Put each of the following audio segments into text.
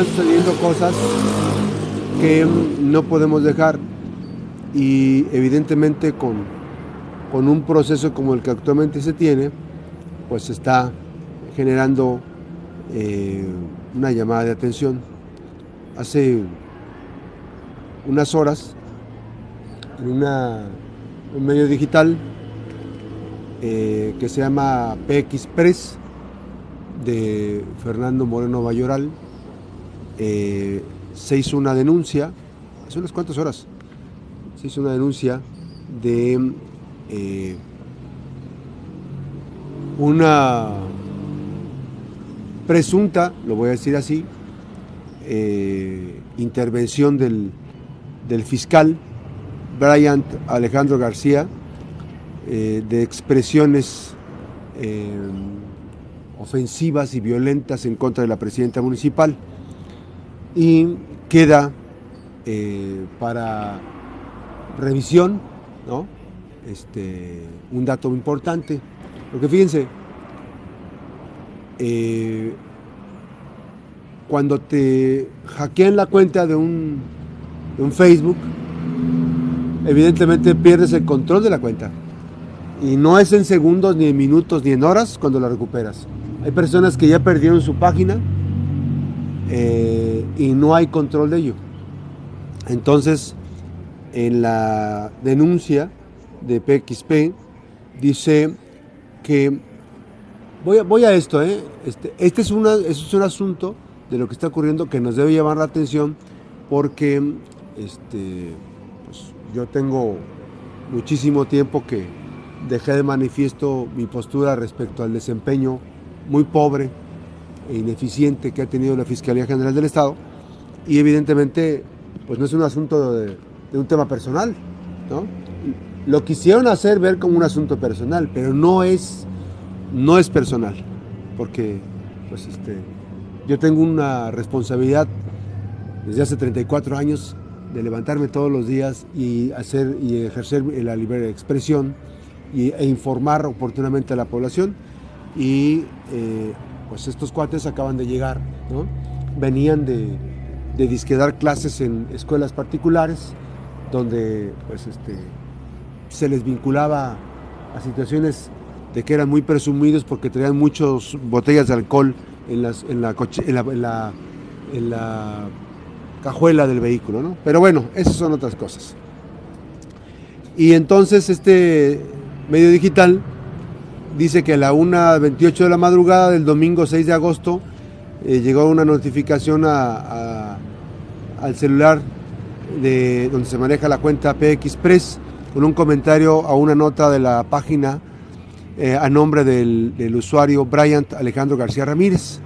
están sucediendo cosas que no podemos dejar y evidentemente con, con un proceso como el que actualmente se tiene, pues está generando eh, una llamada de atención. Hace unas horas, en una, un medio digital eh, que se llama PX Press, de Fernando Moreno Bayoral, eh, se hizo una denuncia, hace unas cuantas horas, se hizo una denuncia de eh, una presunta, lo voy a decir así, eh, intervención del, del, fiscal Bryant Alejandro García de expresiones ofensivas y violentas en contra de la presidenta municipal y queda eh, para revisión ¿no? este, un dato importante, porque fíjense, eh, cuando te hackean la cuenta de un, de un Facebook, evidentemente pierdes el control de la cuenta. Y no es en segundos, ni en minutos, ni en horas cuando la recuperas. Hay personas que ya perdieron su página eh, y no hay control de ello. Entonces, en la denuncia de PXP dice que voy a, voy a esto, ¿eh? este, este es, una, es un asunto de lo que está ocurriendo que nos debe llamar la atención porque este, pues, yo tengo muchísimo tiempo que dejé de manifiesto mi postura respecto al desempeño muy pobre ineficiente que ha tenido la Fiscalía General del Estado y evidentemente pues no es un asunto de, un tema personal, ¿no? Lo quisieron hacer ver como un asunto personal, pero no es, no es personal, porque pues este, yo tengo una responsabilidad desde hace 34 años de levantarme todos los días y hacer y ejercer la libre expresión y, e informar oportunamente a la población y eh, pues estos cuates acaban de llegar, ¿no? venían de, de disquedar clases en escuelas particulares donde pues este, se les vinculaba a situaciones de que eran muy presumidos porque traían muchas botellas de alcohol en, las, la, en, la, cajuela del vehículo. ¿no? Pero bueno, esas son otras cosas. Y entonces este medio digital dice que a la 1.28 de la madrugada del domingo 6 de agosto eh, llegó una notificación al celular de donde se maneja la cuenta PX Press con un comentario a una nota de la página eh, a nombre del, usuario Bryant Alejandro García Ramírez.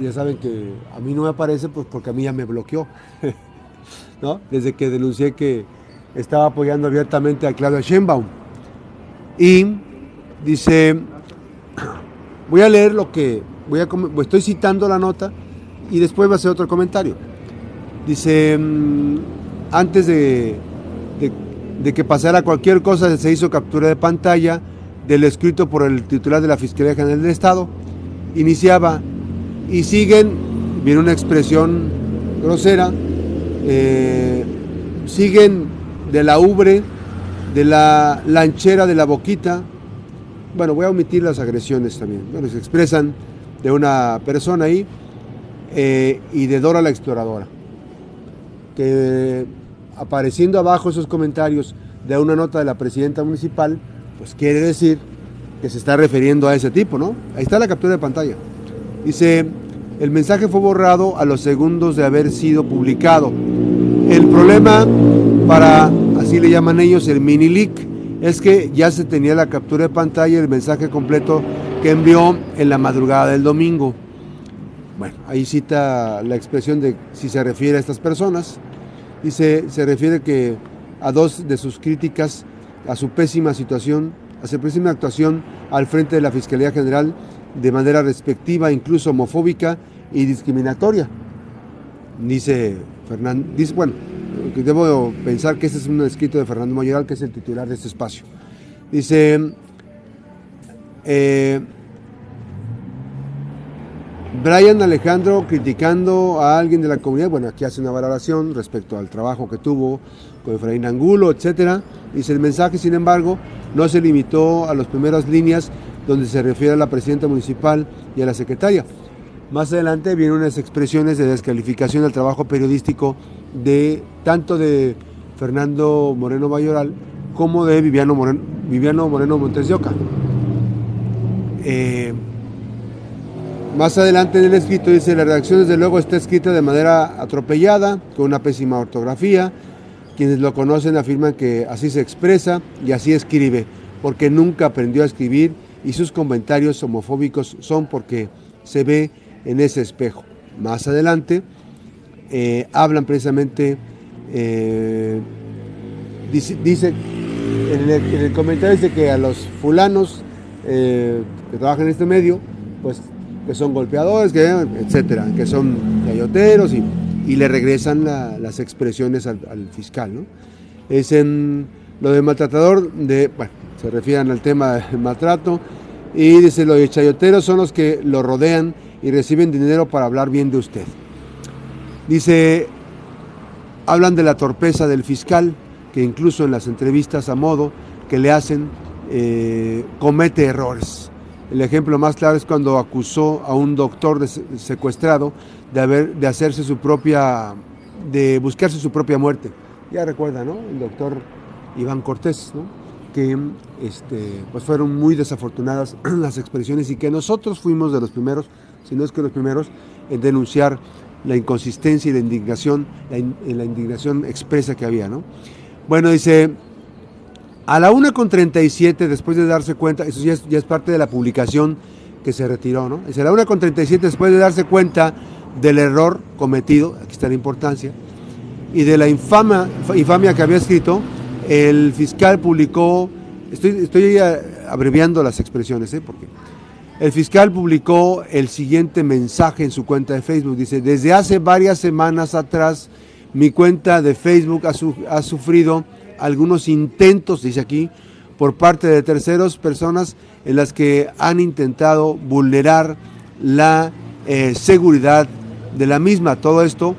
Ya saben que a mí no me aparece pues porque a mí ya me bloqueó, ¿no? Desde que denuncié que estaba apoyando abiertamente a Claudia Sheinbaum. Y Dice, voy a leer lo que, voy a, estoy citando la nota y después va a ser otro comentario. Dice, mm, antes de, de, que pasara cualquier cosa, se hizo captura de pantalla del escrito por el titular de la Fiscalía General del Estado. Iniciaba, y siguen, viene una expresión grosera, eh, siguen de la ubre, de la lanchera de la boquita, bueno, voy a omitir las agresiones también. Bueno, se expresan de una persona ahí eh, y de Dora la exploradora. Que apareciendo abajo esos comentarios de una nota de la presidenta municipal, pues quiere decir que se está refiriendo a ese tipo, ¿no? Ahí está la captura de pantalla. Dice, el mensaje fue borrado a los segundos de haber sido publicado. El problema para, así le llaman ellos, el mini leak, es que ya se tenía la captura de pantalla y el mensaje completo que envió en la madrugada del domingo. Bueno, ahí cita la expresión de si se refiere a estas personas. Dice, se refiere que a dos de sus críticas a su pésima situación, a su pésima actuación al frente de la Fiscalía General de manera respectiva, incluso homofóbica y discriminatoria. Dice Fernando, dice, bueno, debo pensar que este es un escrito de Fernando Mayoral, que es el titular de este espacio. Dice, eh, Brian Alejandro criticando a alguien de la comunidad, bueno, aquí hace una valoración respecto al trabajo que tuvo con Efraín Angulo, etcétera. Dice el mensaje, sin embargo, no se limitó a las primeras líneas donde se refiere a la presidenta municipal y a la secretaria. Más adelante vienen unas expresiones de descalificación del trabajo periodístico de tanto de Fernando Moreno Mayoral como de Viviano Moreno, Viviano Moreno Montes de Oca. Eh, más adelante en el escrito dice, la redacción desde luego está escrita de manera atropellada, con una pésima ortografía. Quienes lo conocen afirman que así se expresa y así escribe, porque nunca aprendió a escribir y sus comentarios homofóbicos son porque se ve en ese espejo. Más adelante eh, hablan precisamente, eh, dice, en, el, comentario dice que a los fulanos eh, que trabajan en este medio, pues que son golpeadores, que, etcétera, que son galloteros y, le regresan las expresiones al, fiscal. ¿no? Es en lo de maltratador, de, bueno, se refieren al tema del maltrato, y dice, los chayoteros son los que lo rodean y reciben dinero para hablar bien de usted. Dice, hablan de la torpeza del fiscal, que incluso en las entrevistas a modo que le hacen, eh, comete errores. El ejemplo más claro es cuando acusó a un doctor secuestrado de, haber, de hacerse su propia, de buscarse su propia muerte. Ya recuerda, ¿no? El doctor Iván Cortés, ¿no? Que este, pues fueron muy desafortunadas las expresiones y que nosotros fuimos de los primeros, si no es que los primeros, en denunciar la inconsistencia y la indignación, la, la indignación expresa que había, ¿no? Bueno, dice, a la 1.37, después de darse cuenta, eso ya es, parte de la publicación que se retiró, ¿no? Es a la 1.37, después de darse cuenta del error cometido, aquí está la importancia, y de la infama, infamia que había escrito, el fiscal publicó, estoy, estoy abreviando las expresiones, ¿eh? Porque el fiscal publicó el siguiente mensaje en su cuenta de Facebook. Dice, desde hace varias semanas atrás, mi cuenta de Facebook ha, sufrido algunos intentos, dice aquí, por parte de terceros personas en las que han intentado vulnerar la eh, seguridad de la misma. Todo esto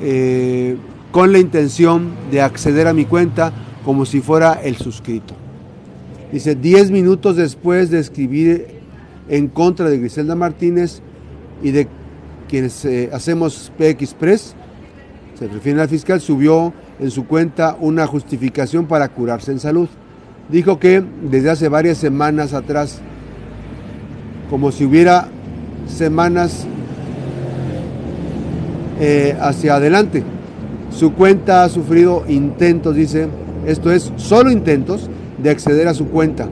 eh, con la intención de acceder a mi cuenta como si fuera el suscrito. Dice, 10 minutos después de escribir en contra de Griselda Martínez y de quienes eh, hacemos PX Press, se refiere al fiscal, subió en su cuenta una justificación para curarse en salud. Dijo que desde hace varias semanas atrás, como si hubiera semanas eh, hacia adelante, su cuenta ha sufrido intentos, dice, esto es, solo intentos de acceder a su cuenta.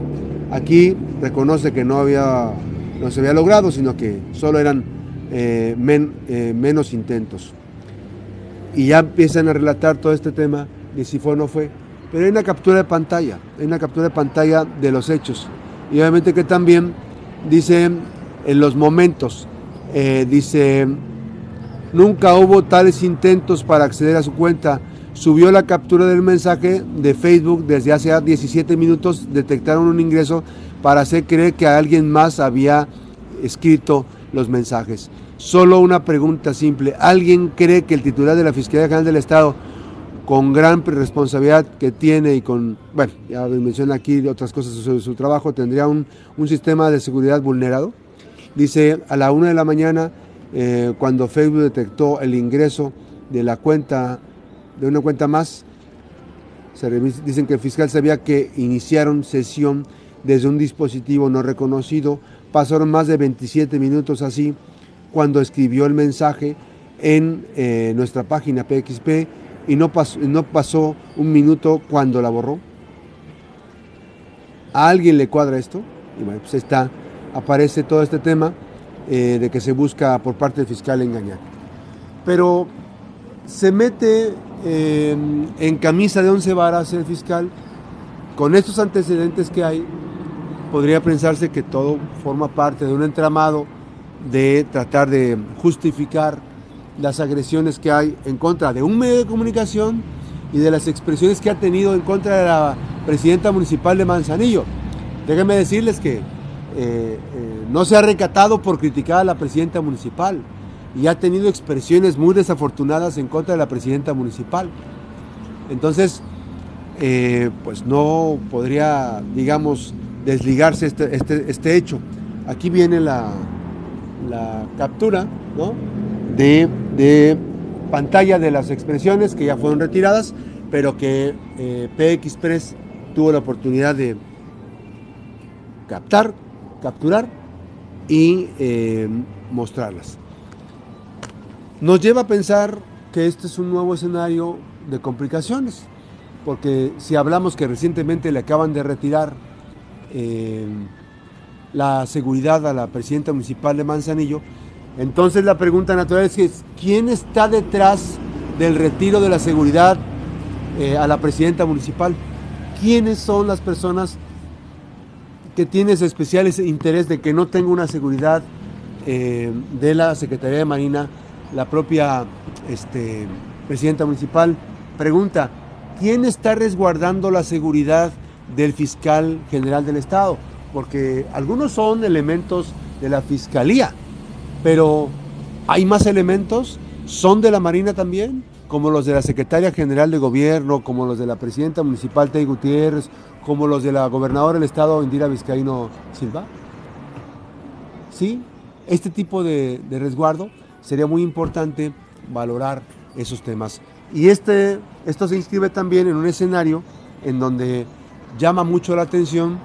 Aquí reconoce que no había, no se había logrado, sino que solo eran eh, eh, menos intentos y ya empiezan a relatar todo este tema de si fue o no fue. Pero hay una captura de pantalla, hay una captura de pantalla de los hechos. Y obviamente que también dice en los momentos, eh, dice, nunca hubo tales intentos para acceder a su cuenta. Subió la captura del mensaje de Facebook desde hace 17 minutos, detectaron un ingreso para hacer creer que alguien más había escrito los mensajes. Solo una pregunta simple. ¿Alguien cree que el titular de la Fiscalía General del Estado, con gran responsabilidad que tiene y con, bueno, ya menciona aquí otras cosas sobre su trabajo, tendría un, sistema de seguridad vulnerado? Dice, a la una de la mañana, eh, cuando Facebook detectó el ingreso de la cuenta, de una cuenta más, dicen que el fiscal sabía que iniciaron sesión desde un dispositivo no reconocido, pasaron más de 27 minutos así, cuando escribió el mensaje en eh, nuestra página PXP y no pasó, no pasó un minuto cuando la borró. ¿A alguien le cuadra esto? Y bueno, pues está, aparece todo este tema eh, de que se busca por parte del fiscal engañar. Pero se mete en camisa de once varas el fiscal, con estos antecedentes que hay, podría pensarse que todo forma parte de un entramado de tratar de justificar las agresiones que hay en contra de un medio de comunicación y de las expresiones que ha tenido en contra de la presidenta municipal de Manzanillo. Déjenme decirles que eh, eh, no se ha recatado por criticar a la presidenta municipal y ha tenido expresiones muy desafortunadas en contra de la presidenta municipal. Entonces, eh, pues no podría, digamos, desligarse este, este, este hecho. Aquí viene la, la captura de, de, pantalla de las expresiones que ya fueron retiradas, pero que eh, PX Press tuvo la oportunidad de captar, capturar y eh, mostrarlas. Nos lleva a pensar que este es un nuevo escenario de complicaciones, porque si hablamos que recientemente le acaban de retirar eh, la seguridad a la presidenta municipal de Manzanillo, entonces la pregunta natural es ¿quién está detrás del retiro de la seguridad eh, a la presidenta municipal? ¿Quiénes son las personas que tienen especial interés de que no tenga una seguridad eh, de la Secretaría de Marina, la propia este, presidenta municipal? Pregunta, ¿quién está resguardando la seguridad del fiscal general del Estado? Porque algunos son elementos de la fiscalía, pero hay más elementos, son de la Marina también, como los de la secretaria general de gobierno, como los de la presidenta municipal Tey Gutiérrez, como los de la gobernadora del estado Indira Vizcaíno Silva. Sí, este tipo de, de resguardo sería muy importante valorar esos temas. Y este, esto se inscribe también en un escenario en donde llama mucho la atención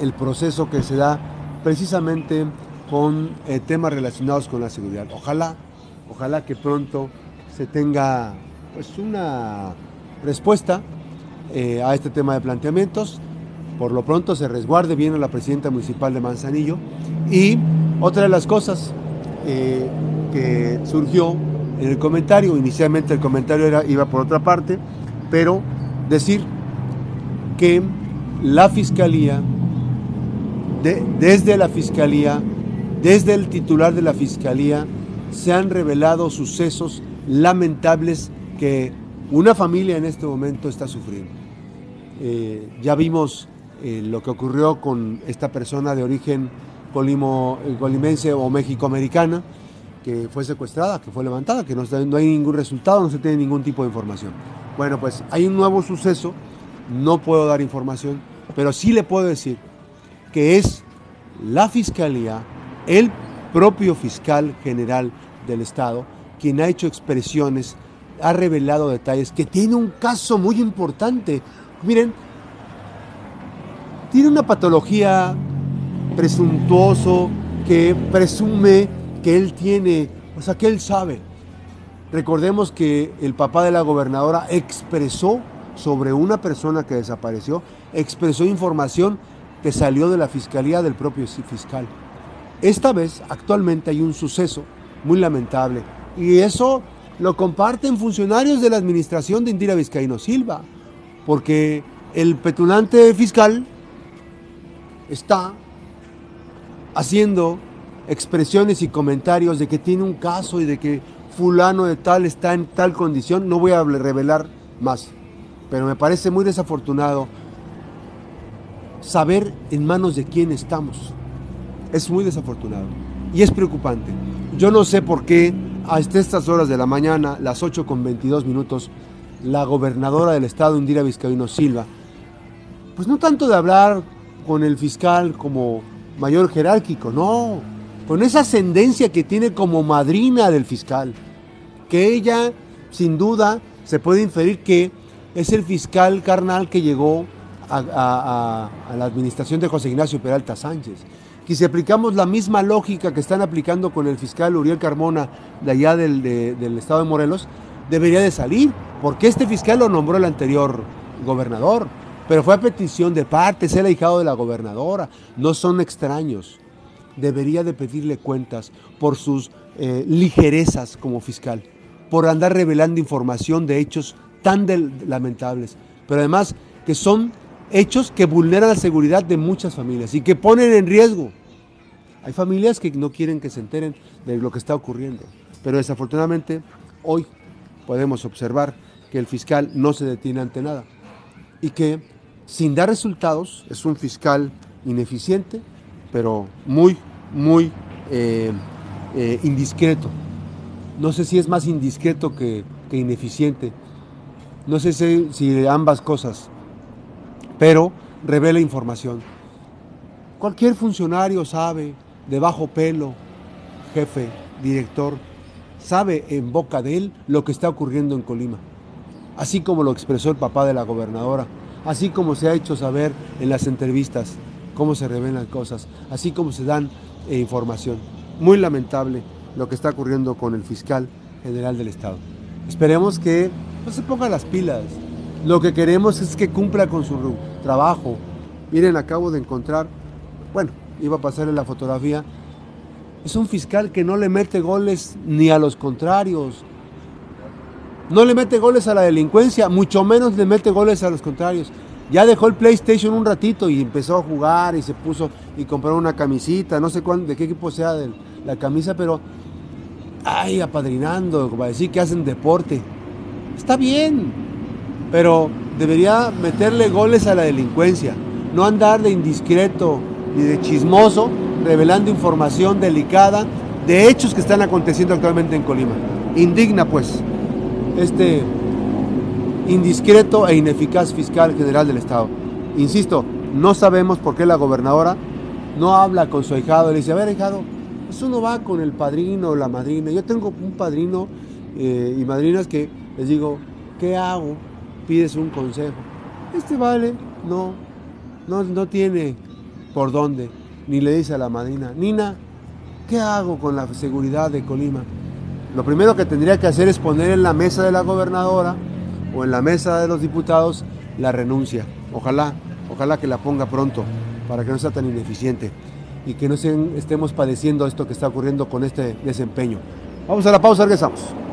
el proceso que se da precisamente con eh, temas relacionados con la seguridad. Ojalá, ojalá que pronto se tenga pues una respuesta eh, a este tema de planteamientos. Por lo pronto se resguarde bien a la presidenta municipal de Manzanillo. Y otra de las cosas eh, que surgió en el comentario, inicialmente el comentario era, iba por otra parte, pero decir que la fiscalía, desde la fiscalía, desde el titular de la fiscalía, se han revelado sucesos lamentables que una familia en este momento está sufriendo. Eh, ya vimos eh, lo que ocurrió con esta persona de origen colimo, eh, colimense o mexicoamericana, que fue secuestrada, que fue levantada, que no, no hay ningún resultado, no se tiene ningún tipo de información. Bueno, pues hay un nuevo suceso, no puedo dar información, pero sí le puedo decir que es la Fiscalía, el propio fiscal general del Estado, quien ha hecho expresiones, ha revelado detalles, que tiene un caso muy importante. Miren, tiene una patología presuntuoso que presume que él tiene, o sea, que él sabe. Recordemos que el papá de la gobernadora expresó sobre una persona que desapareció, expresó información que salió de la fiscalía del propio fiscal. Esta vez, actualmente hay un suceso muy lamentable y eso lo comparten funcionarios de la administración de Indira Vizcaíno Silva, porque el petulante fiscal está haciendo expresiones y comentarios de que tiene un caso y de que fulano de tal está en tal condición, no voy a revelar más, pero me parece muy desafortunado saber en manos de quién estamos. Es muy desafortunado y es preocupante. Yo no sé por qué hasta estas horas de la mañana, las 8 con 22 minutos, la gobernadora del estado, Indira Vizcaíno Silva, pues no tanto de hablar con el fiscal como mayor jerárquico, no, con esa ascendencia que tiene como madrina del fiscal, que ella, sin duda, se puede inferir que es el fiscal carnal que llegó a, la administración de José Ignacio Peralta Sánchez. Que si aplicamos la misma lógica que están aplicando con el fiscal Uriel Carmona de allá del, estado de Morelos, debería de salir, porque este fiscal lo nombró el anterior gobernador, pero fue a petición de parte, es el ahijado de la gobernadora, no son extraños debería de pedirle cuentas por sus eh, ligerezas como fiscal, por andar revelando información de hechos tan lamentables, pero además que son hechos que vulneran la seguridad de muchas familias y que ponen en riesgo. Hay familias que no quieren que se enteren de lo que está ocurriendo, pero desafortunadamente hoy podemos observar que el fiscal no se detiene ante nada y que sin dar resultados es un fiscal ineficiente, pero muy muy eh, eh, indiscreto. No sé si es más indiscreto que, ineficiente. No sé si, ambas cosas. Pero revela información. Cualquier funcionario sabe, de bajo pelo, jefe, director, sabe en boca de él lo que está ocurriendo en Colima. Así como lo expresó el papá de la gobernadora, así como se ha hecho saber en las entrevistas cómo se revelan cosas, así como se dan eh, información. Muy lamentable lo que está ocurriendo con el fiscal general del Estado. Esperemos que no se ponga las pilas. Lo que queremos es que cumpla con su trabajo. Miren, acabo de encontrar, bueno, iba a pasarle la fotografía. Es un fiscal que no le mete goles ni a los contrarios. No le mete goles a la delincuencia, mucho menos le mete goles a los contrarios. Ya dejó el PlayStation un ratito y empezó a jugar y se puso y compró una camisita, no sé cuál, de qué equipo sea de la camisa, pero ay, apadrinando, para decir que hacen deporte. Está bien, pero debería meterle goles a la delincuencia, no andar de indiscreto ni de chismoso revelando información delicada de hechos que están aconteciendo actualmente en Colima. Indigna pues este indiscreto e ineficaz fiscal general del Estado. Insisto, no sabemos por qué la gobernadora no habla con su ahijado, le dice, a ver, ahijado, eso no va con el padrino o la madrina. Yo tengo un padrino eh, y madrinas que les digo, ¿qué hago? Pides un consejo. Este vale, no, no, no tiene por dónde. Ni le dice a la madrina, Nina, ¿qué hago con la seguridad de Colima? Lo primero que tendría que hacer es poner en la mesa de la gobernadora o en la mesa de los diputados la renuncia. Ojalá, ojalá que la ponga pronto para que no sea tan ineficiente y que no estemos padeciendo esto que está ocurriendo con este desempeño. Vamos a la pausa, regresamos.